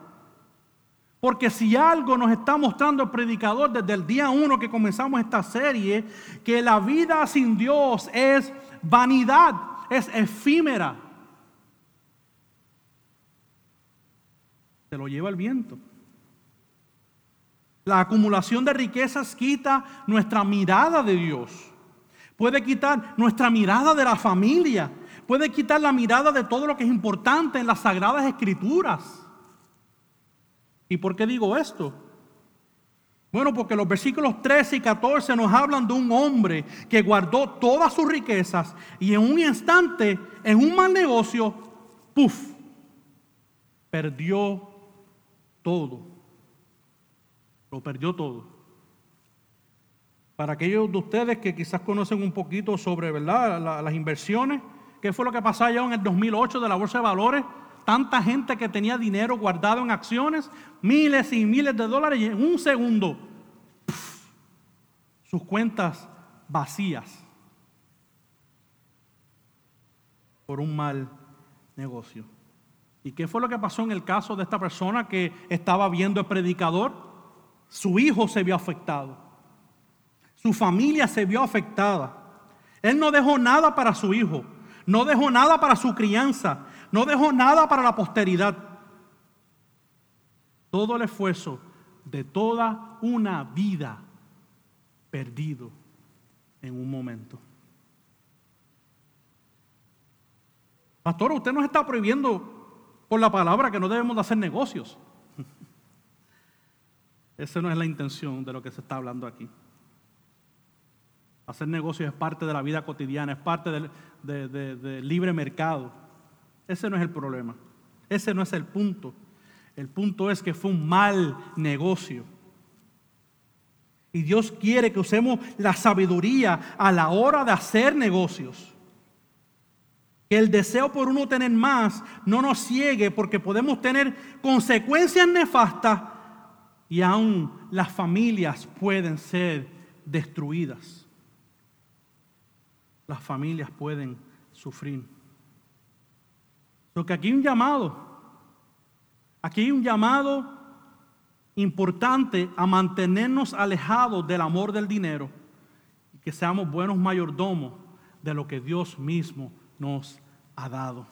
Porque si algo nos está mostrando el predicador desde el día uno que comenzamos esta serie, que la vida sin Dios es vanidad, es efímera. Se lo lleva el viento. La acumulación de riquezas quita nuestra mirada de Dios. Puede quitar nuestra mirada de la familia. Puede quitar la mirada de todo lo que es importante en las sagradas escrituras. ¿Y por qué digo esto? Bueno, porque los versículos 13 y 14 nos hablan de un hombre que guardó todas sus riquezas y en un instante, en un mal negocio, ¡puf! Perdió todo. Lo perdió todo. Para aquellos de ustedes que quizás conocen un poquito sobre ¿verdad? las inversiones, ¿qué fue lo que pasó allá en el 2008 de la Bolsa de Valores? Tanta gente que tenía dinero guardado en acciones, miles y miles de dólares, y en un segundo, sus cuentas vacías por un mal negocio. ¿Y qué fue lo que pasó en el caso de esta persona que estaba viendo el predicador? Su hijo se vio afectado. Su familia se vio afectada. Él no dejó nada para su hijo. No dejó nada para su crianza. No dejó nada para la posteridad. Todo el esfuerzo de toda una vida perdido en un momento. Pastor, usted nos está prohibiendo por la palabra que no debemos de hacer negocios. [LAUGHS] Esa no es la intención de lo que se está hablando aquí. Hacer negocios es parte de la vida cotidiana, es parte del, libre mercado. Ese no es el problema. Ese no es el punto. El punto es que fue un mal negocio. Y Dios quiere que usemos la sabiduría a la hora de hacer negocios. Que el deseo por uno tener más no nos ciegue porque podemos tener consecuencias nefastas y aún las familias pueden ser destruidas. Las familias pueden sufrir. Porque aquí hay un llamado. Aquí hay un llamado importante a mantenernos alejados del amor del dinero y que seamos buenos mayordomos de lo que Dios mismo nos ha dado.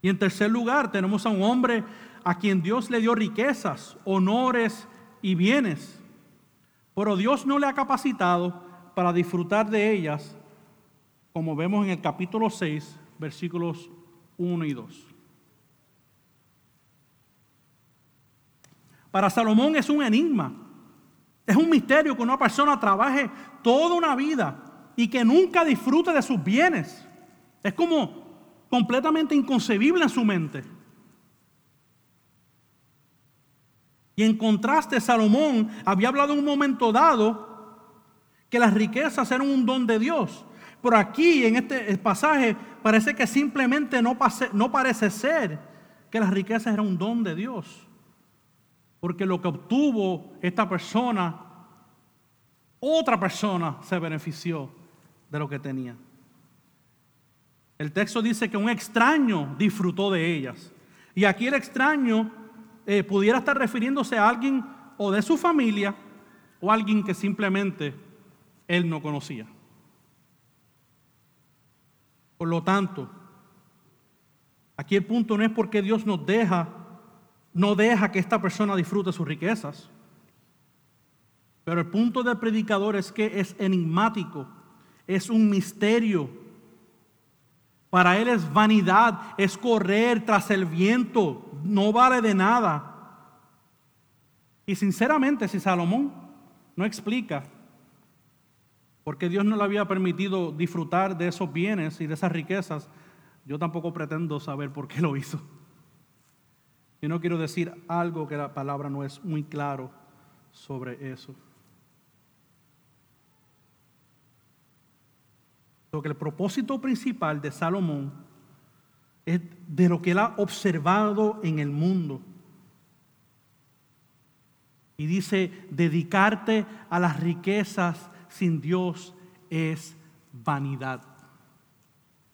Y en tercer lugar tenemos a un hombre a quien Dios le dio riquezas, honores y bienes, pero Dios no le ha capacitado para disfrutar de ellas, como vemos en el capítulo 6, versículos 1 y 2. Para Salomón es un enigma, es un misterio que una persona trabaje toda una vida y que nunca disfrute de sus bienes. Es como completamente inconcebible en su mente. Y en contraste, Salomón había hablado en un momento dado que las riquezas eran un don de Dios. Pero aquí, en este pasaje, parece que simplemente no, parece ser que las riquezas eran un don de Dios. Porque lo que obtuvo esta persona, otra persona se benefició de lo que tenía. El texto dice que un extraño disfrutó de ellas. Y aquí el extraño eh, pudiera estar refiriéndose a alguien o de su familia o alguien que simplemente él no conocía. Por lo tanto, aquí el punto no es porque Dios nos deja, no deja que esta persona disfrute sus riquezas. Pero el punto del predicador es que es enigmático, es un misterio. Para él es vanidad, es correr tras el viento, no vale de nada. Y sinceramente, si Salomón no explica por qué Dios no le había permitido disfrutar de esos bienes y de esas riquezas, yo tampoco pretendo saber por qué lo hizo. Yo no quiero decir algo que la palabra no es muy claro sobre eso. Lo que el propósito principal de Salomón es de lo que él ha observado en el mundo. Y dice, dedicarte a las riquezas sin Dios es vanidad.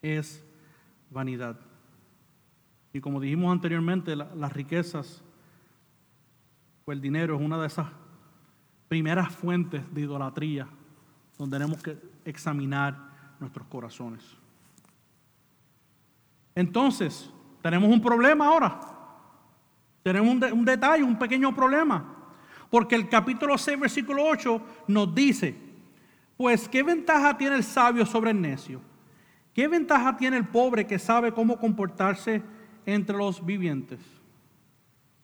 Es vanidad. Y como dijimos anteriormente, las riquezas o el dinero es una de esas primeras fuentes de idolatría donde tenemos que examinar nuestros corazones. Entonces, tenemos un problema ahora. Tenemos un, un, detalle, un pequeño problema. Porque el capítulo 6, versículo 8 nos dice, pues, ¿qué ventaja tiene el sabio sobre el necio? ¿Qué ventaja tiene el pobre que sabe cómo comportarse entre los vivientes?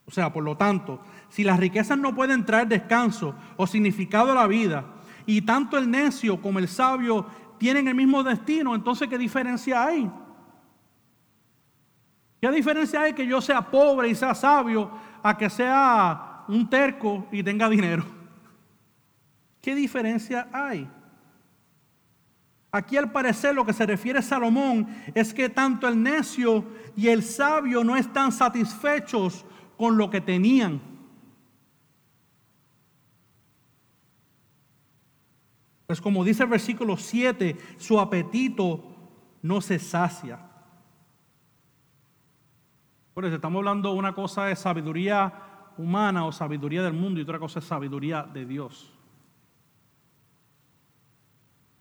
O sea, por lo tanto, si las riquezas no pueden traer descanso o significado a la vida, y tanto el necio como el sabio tienen el mismo destino, entonces ¿qué diferencia hay? ¿Qué diferencia hay que yo sea pobre y sea sabio a que sea un terco y tenga dinero? ¿Qué diferencia hay? Aquí al parecer lo que se refiere Salomón es que tanto el necio y el sabio no están satisfechos con lo que tenían. Pues como dice el versículo 7, su apetito no se sacia. Por eso estamos hablando una cosa de sabiduría humana o sabiduría del mundo y otra cosa es sabiduría de Dios.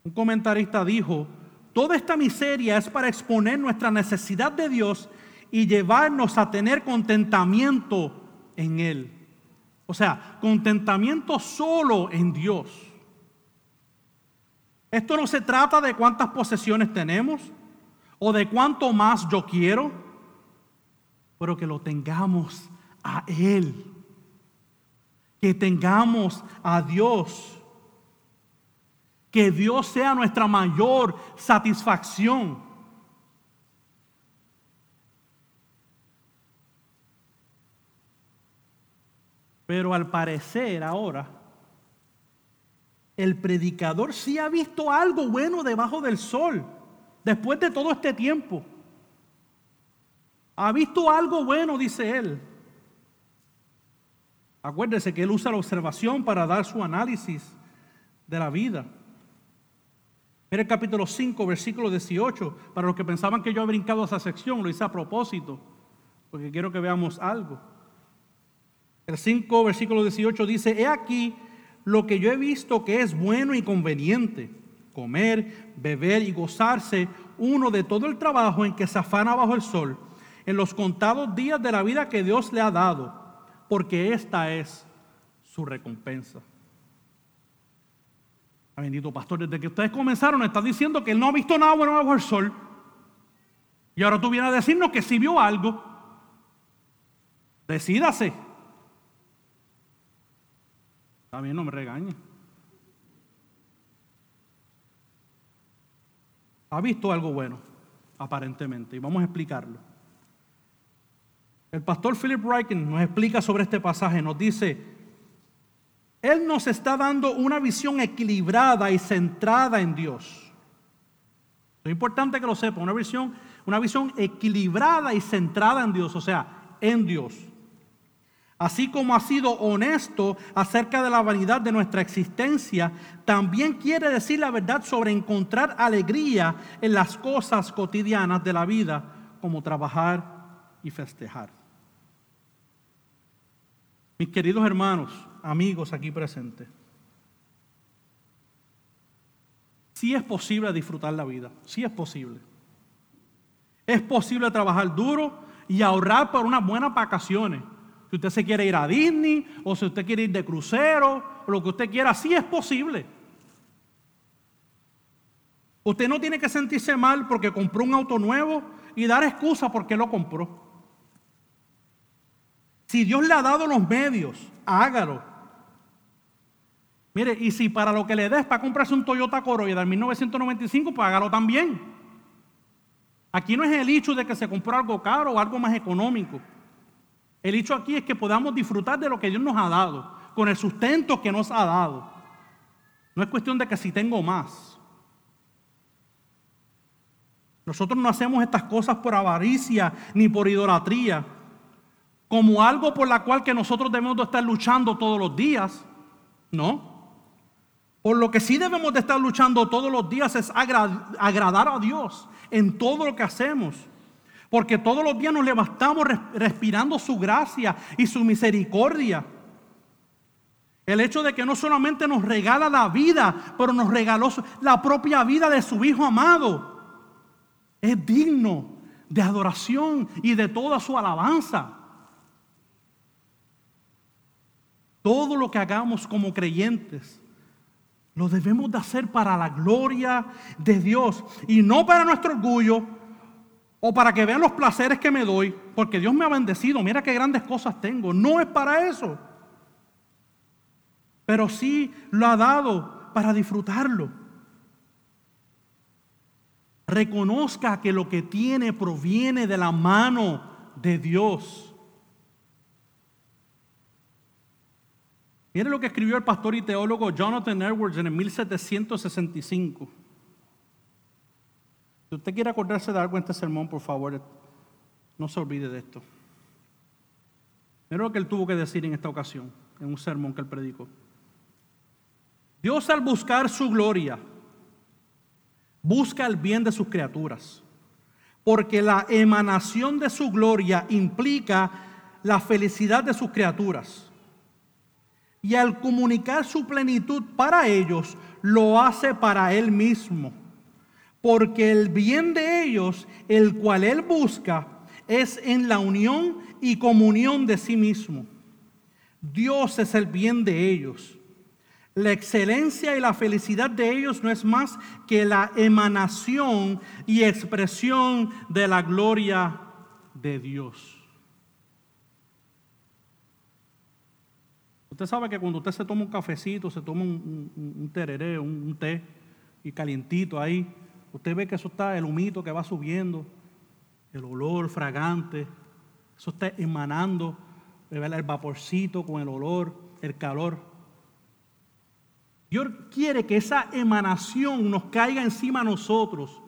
Un comentarista dijo, toda esta miseria es para exponer nuestra necesidad de Dios y llevarnos a tener contentamiento en Él. O sea, contentamiento solo en Dios. Esto no se trata de cuántas posesiones tenemos o de cuánto más yo quiero, pero que lo tengamos a Él. Que tengamos a Dios. Que Dios sea nuestra mayor satisfacción. Pero al parecer ahora, el predicador sí ha visto algo bueno debajo del sol, después de todo este tiempo. Ha visto algo bueno, dice él. Acuérdese que él usa la observación para dar su análisis de la vida. Mira el capítulo 5, versículo 18. Para los que pensaban que yo había brincado a esa sección, lo hice a propósito, porque quiero que veamos algo. El 5, versículo 18 dice, he aquí lo que yo he visto que es bueno y conveniente, comer, beber y gozarse uno de todo el trabajo en que se afana bajo el sol, en los contados días de la vida que Dios le ha dado, porque esta es su recompensa. Bendito pastor, desde que ustedes comenzaron, está diciendo que él no ha visto nada bueno bajo el sol. Y ahora tú vienes a decirnos que sí vio algo. Decídase. Está bien, no me regañe. ha visto algo bueno, aparentemente, y vamos a explicarlo. El pastor Philip Ryken nos explica sobre este pasaje, nos dice, Él nos está dando una visión equilibrada y centrada en Dios. Es importante que lo sepa, una visión, una visión equilibrada y centrada en Dios, o sea, en Dios. Así como ha sido honesto acerca de la vanidad de nuestra existencia, también quiere decir la verdad sobre encontrar alegría en las cosas cotidianas de la vida, como trabajar y festejar. Mis queridos hermanos, amigos aquí presentes, sí es posible disfrutar la vida, sí es posible. Es posible trabajar duro y ahorrar por unas buenas vacaciones. Si usted se quiere ir a Disney o si usted quiere ir de crucero lo que usted quiera, sí es posible. Usted no tiene que sentirse mal porque compró un auto nuevo y dar excusa porque lo compró. Si Dios le ha dado los medios, hágalo. Mire, y si para lo que le des para comprarse un Toyota Corolla del 1995, pues hágalo también. Aquí no es el hecho de que se compró algo caro o algo más económico. El hecho aquí es que podamos disfrutar de lo que Dios nos ha dado, con el sustento que nos ha dado. No es cuestión de que si tengo más. Nosotros no hacemos estas cosas por avaricia ni por idolatría, como algo por la cual que nosotros debemos de estar luchando todos los días. No. Por lo que sí debemos de estar luchando todos los días es agradar a Dios en todo lo que hacemos. Porque todos los días nos levantamos respirando su gracia y su misericordia. El hecho de que no solamente nos regala la vida, pero nos regaló la propia vida de su Hijo amado, es digno de adoración y de toda su alabanza. Todo lo que hagamos como creyentes lo debemos de hacer para la gloria de Dios y no para nuestro orgullo, o para que vean los placeres que me doy, porque Dios me ha bendecido, mira qué grandes cosas tengo. No es para eso. Pero sí lo ha dado para disfrutarlo. Reconozca que lo que tiene proviene de la mano de Dios. Mire lo que escribió el pastor y teólogo Jonathan Edwards en el 1765. Si usted quiere acordarse de algo en este sermón, por favor, no se olvide de esto. Mira lo que él tuvo que decir en esta ocasión, en un sermón que él predicó. Dios al buscar su gloria, busca el bien de sus criaturas, porque la emanación de su gloria implica la felicidad de sus criaturas. Y al comunicar su plenitud para ellos, lo hace para él mismo porque el bien de ellos, el cual Él busca, es en la unión y comunión de sí mismo. Dios es el bien de ellos. La excelencia y la felicidad de ellos no es más que la emanación y expresión de la gloria de Dios. Usted sabe que cuando usted se toma un cafecito, se toma un, tereré, un, un té y calientito ahí, Usted ve que eso está, el humito que va subiendo, el olor fragante, eso está emanando, el vaporcito con el olor, el calor. Dios quiere que esa emanación nos caiga encima a nosotros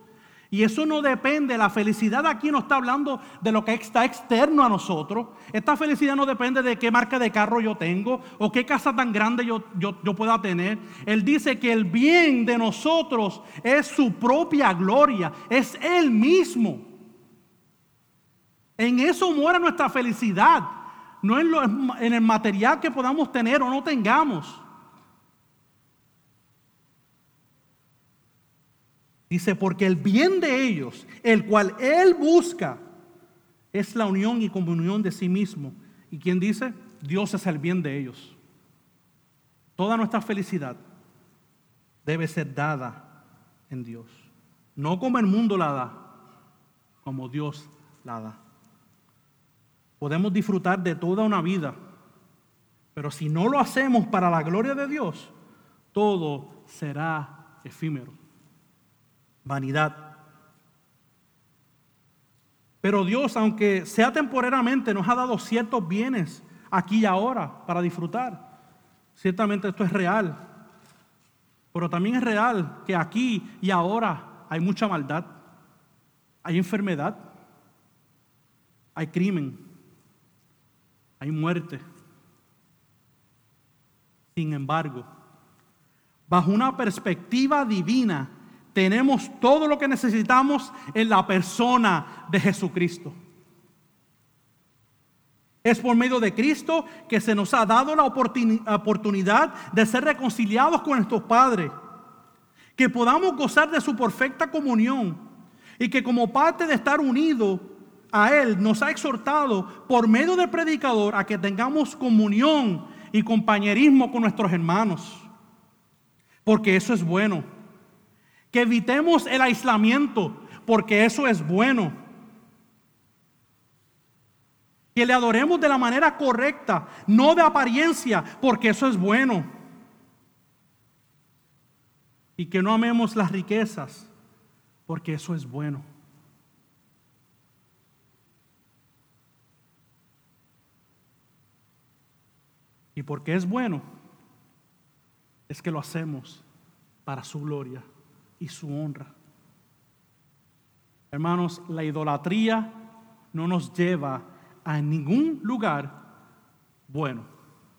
y eso no depende, la felicidad aquí no está hablando de lo que está externo a nosotros. Esta felicidad no depende de qué marca de carro yo tengo o qué casa tan grande yo, yo, pueda tener. Él dice que el bien de nosotros es su propia gloria, es Él mismo. En eso muere nuestra felicidad, no en, en el material que podamos tener o no tengamos. Dice, porque el bien de ellos, el cual Él busca, es la unión y comunión de sí mismo. ¿Y quién dice? Dios es el bien de ellos. Toda nuestra felicidad debe ser dada en Dios. No como el mundo la da, como Dios la da. Podemos disfrutar de toda una vida, pero si no lo hacemos para la gloria de Dios, todo será efímero vanidad Pero Dios, aunque sea temporalmente, nos ha dado ciertos bienes aquí y ahora para disfrutar. Ciertamente esto es real. Pero también es real que aquí y ahora hay mucha maldad, hay enfermedad, hay crimen, hay muerte. Sin embargo, bajo una perspectiva divina, tenemos todo lo que necesitamos en la persona de Jesucristo. Es por medio de Cristo que se nos ha dado la oportunidad de ser reconciliados con nuestros padres, que podamos gozar de su perfecta comunión y que como parte de estar unidos a Él nos ha exhortado por medio del predicador a que tengamos comunión y compañerismo con nuestros hermanos, porque eso es bueno. Que evitemos el aislamiento, porque eso es bueno. Que le adoremos de la manera correcta, no de apariencia, porque eso es bueno. Y que no amemos las riquezas, porque eso es bueno. Y porque es bueno, es que lo hacemos para su gloria y su honra. Hermanos, la idolatría no nos lleva a ningún lugar bueno,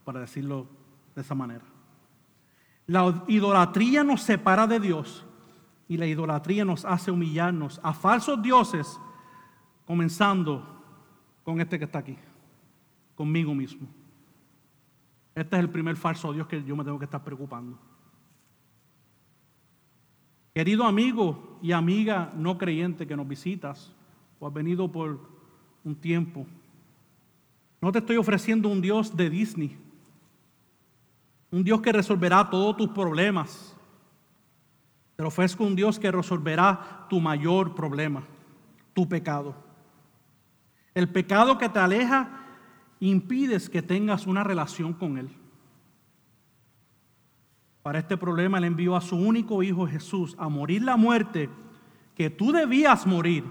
para decirlo de esa manera. La idolatría nos separa de Dios y la idolatría nos hace humillarnos a falsos dioses, comenzando con este que está aquí, conmigo mismo. Este es el primer falso Dios que yo me tengo que estar preocupando. Querido amigo y amiga no creyente que nos visitas o has venido por un tiempo, no te estoy ofreciendo un Dios de Disney, un Dios que resolverá todos tus problemas. Te ofrezco un Dios que resolverá tu mayor problema, tu pecado. El pecado que te aleja impides que tengas una relación con Él. Para este problema Él envió a su único Hijo Jesús a morir la muerte que tú debías morir,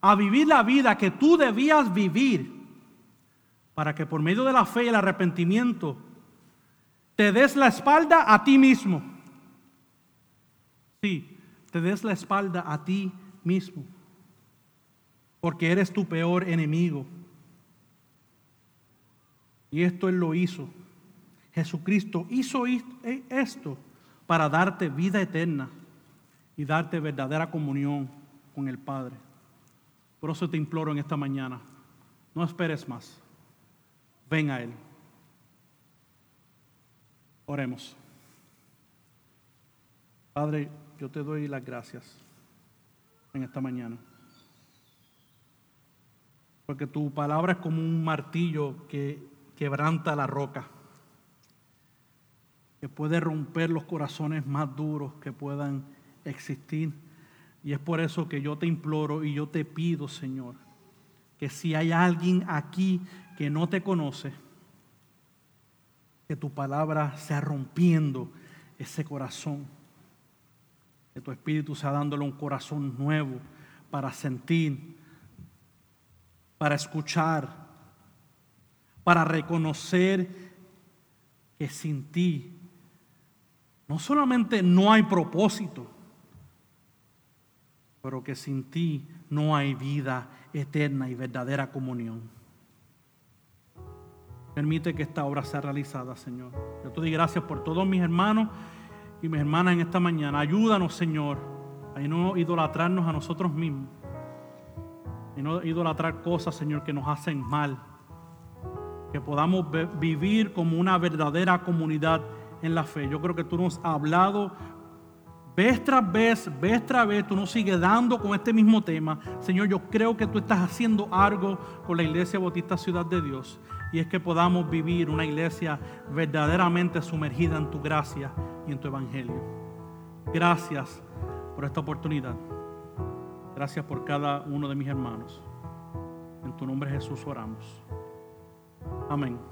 a vivir la vida que tú debías vivir, para que por medio de la fe y el arrepentimiento te des la espalda a ti mismo. Sí, te des la espalda a ti mismo, porque eres tu peor enemigo. Y esto Él lo hizo. Jesucristo hizo e, esto para darte vida eterna y darte verdadera comunión con el Padre. Por eso te imploro en esta mañana, no esperes más. Ven a Él. Oremos. Padre, yo te doy las gracias en esta mañana. Porque tu palabra es como un martillo que quebranta la roca, que puede romper los corazones más duros que puedan existir. Y es por eso que yo te imploro y yo te pido, Señor, que si hay alguien aquí que no te conoce, que tu palabra sea rompiendo ese corazón, que tu espíritu sea dándole un corazón nuevo para sentir, para escuchar, para reconocer que sin ti no solamente no hay propósito, pero que sin ti no hay vida eterna y verdadera comunión. Permite que esta obra sea realizada, Señor. Yo te doy gracias por todos mis hermanos y mis hermanas en esta mañana. Ayúdanos, Señor, a no idolatrarnos a nosotros mismos. Y no idolatrar cosas, Señor, que nos hacen mal que podamos vivir como una verdadera comunidad en la fe. Yo creo que tú nos has hablado vez tras vez, vez tras vez, tú nos sigues dando con este mismo tema. Señor, yo creo que tú estás haciendo algo con la Iglesia Bautista Ciudad de Dios. Y es que podamos vivir una iglesia verdaderamente sumergida en tu gracia y en tu evangelio. Gracias por esta oportunidad. Gracias por cada uno de mis hermanos. En tu nombre Jesús oramos. Amén.